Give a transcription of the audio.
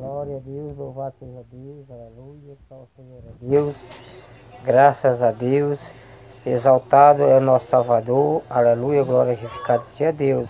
Glória a Deus, louvado seja Deus, aleluia, só o Senhor é Deus, graças a Deus, exaltado é o nosso Salvador, aleluia, glorificado seja Deus.